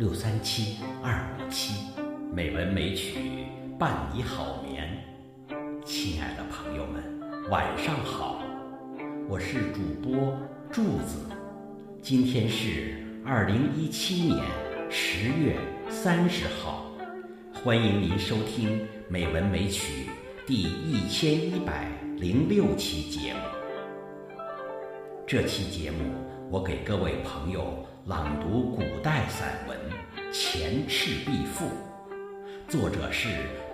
六三七二五七，美文美曲伴你好眠。亲爱的朋友们，晚上好，我是主播柱子。今天是二零一七年十月三十号，欢迎您收听《美文美曲》第一千一百零六期节目。这期节目，我给各位朋友朗读古代散文《前赤壁赋》，作者是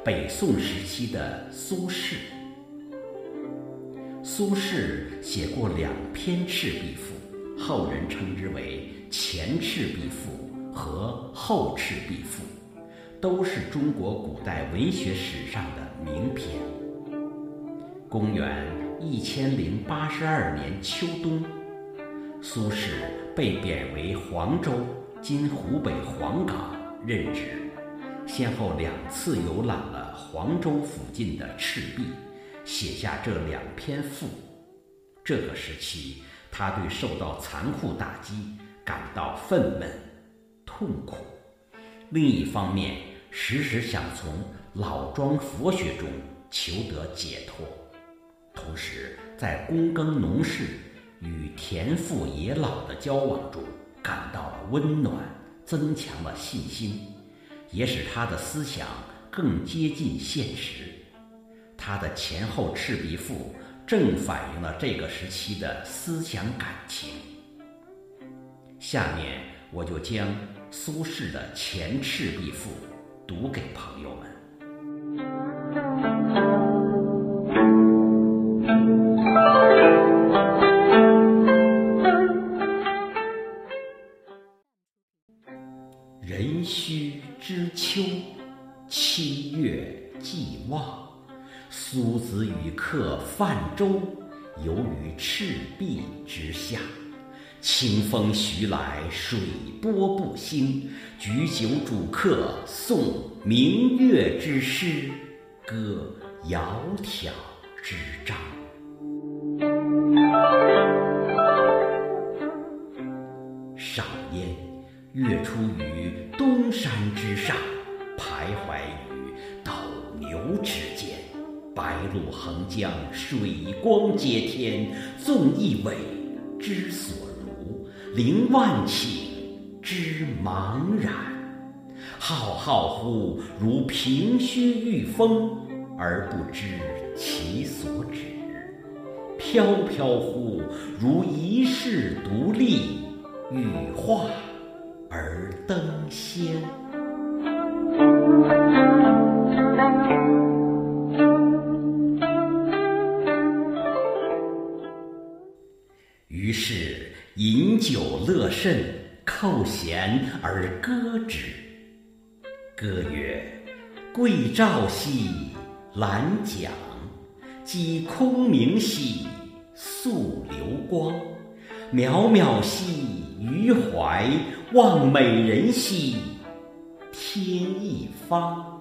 北宋时期的苏轼。苏轼写过两篇《赤壁赋》，后人称之为《前赤壁赋》和《后赤壁赋》，都是中国古代文学史上的名篇。公元一千零八十二年秋冬，苏轼被贬为黄州（今湖北黄冈）任职，先后两次游览了黄州附近的赤壁。写下这两篇赋。这个时期，他对受到残酷打击感到愤懑、痛苦；另一方面，时时想从老庄佛学中求得解脱。同时，在躬耕农事与田父野老的交往中，感到了温暖，增强了信心，也使他的思想更接近现实。他的前后《赤壁赋》正反映了这个时期的思想感情。下面我就将苏轼的《前赤壁赋》读给朋友们。子与客泛舟，游于赤壁之下。清风徐来，水波不兴。举酒属客，诵明月之诗，歌窈窕之章。赏烟，月出于东山之上，徘徊于斗牛之白露横江，水光接天。纵一苇之所如，凌万顷之茫然。浩浩乎如凭虚御风，而不知其所止；飘飘乎如遗世独立，羽化而登仙。于是饮酒乐甚，扣舷而歌之。歌曰：“桂棹兮兰桨，击空明兮溯流光。渺渺兮予怀，望美人兮天一方。”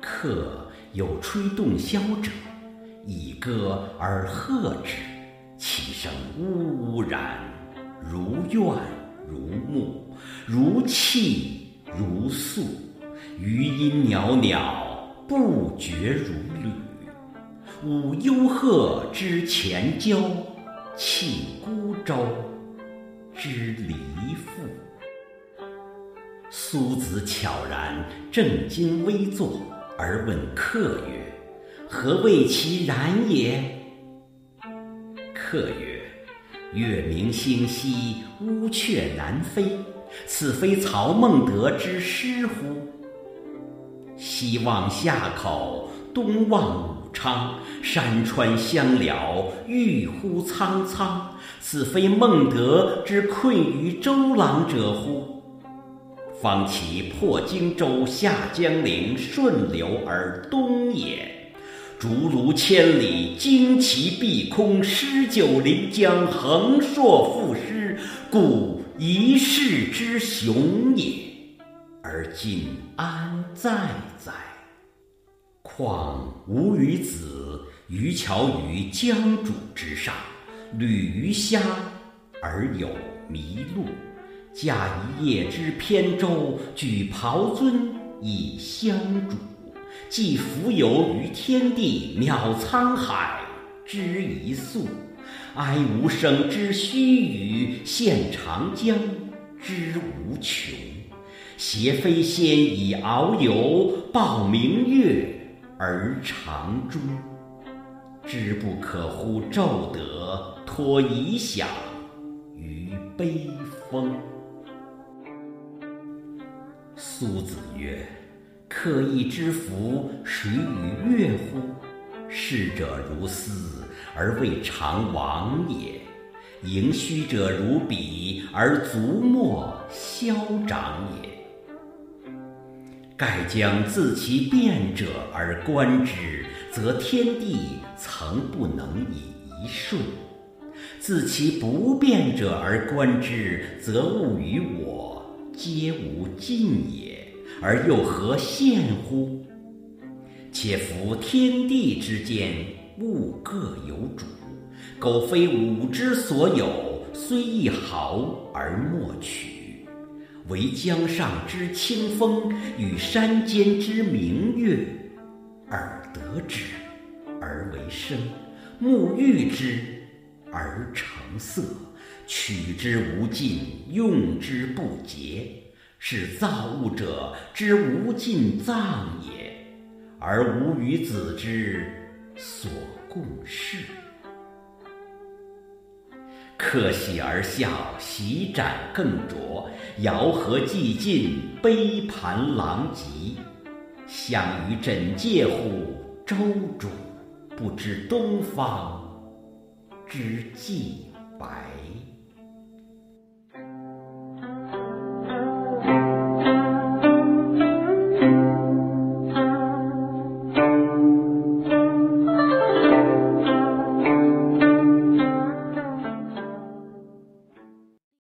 客有吹洞箫者，以歌而和之。其声呜呜然，如怨如慕，如泣如诉，余音袅袅，不绝如缕。舞幽壑之潜蛟，泣孤舟之离妇。苏子悄然正襟危坐，而问客曰：“何谓其然也？”客曰：“月明星稀，乌鹊南飞。此非曹孟德之诗乎？西望夏口，东望武昌，山川相辽，郁乎苍苍。此非孟德之困于周郎者乎？方其破荆州，下江陵，顺流而东也。”竹庐千里，旌旗蔽空，诗酒临江，横槊赋诗，故一世之雄也。而今安在哉？况吾与子渔樵于江渚之上，侣鱼虾而友麋鹿，驾一叶之扁舟，举匏樽以相属。寄蜉蝣于天地，渺沧海之一粟。哀吾生之须臾，羡长江之无穷。挟飞仙以遨游，抱明月而长终。知不可乎骤得，托遗响于悲风。苏子曰：“刻意之福，谁与乐乎？逝者如斯，而未尝往也；盈虚者如彼，而足莫消长也。盖将自其变者而观之，则天地曾不能以一瞬；自其不变者而观之，则物与我皆无尽也，而又何羡乎？且夫天地之间，物各有主，苟非吾之所有，虽一毫而莫取。惟江上之清风，与山间之明月，耳得之而为声，目遇之而成色，取之无尽，用之不竭，是造物者之无尽藏也，而吾与子之所共适。客喜而笑，席盏更酌，肴核既尽，杯盘狼藉。相与枕藉乎？舟主不知东方之既。